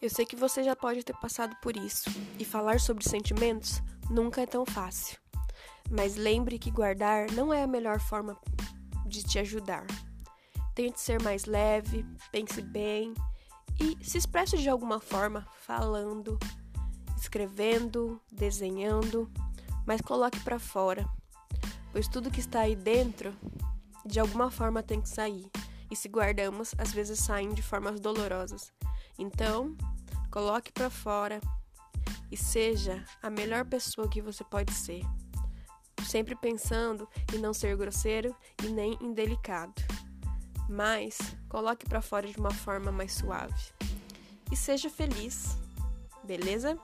Eu sei que você já pode ter passado por isso, e falar sobre sentimentos nunca é tão fácil. Mas lembre que guardar não é a melhor forma de te ajudar. Tente ser mais leve, pense bem e se expresse de alguma forma, falando, escrevendo, desenhando, mas coloque para fora, pois tudo que está aí dentro de alguma forma tem que sair. E se guardamos, às vezes saem de formas dolorosas. Então, coloque para fora e seja a melhor pessoa que você pode ser. Sempre pensando em não ser grosseiro e nem indelicado. Mas coloque para fora de uma forma mais suave. E seja feliz. Beleza?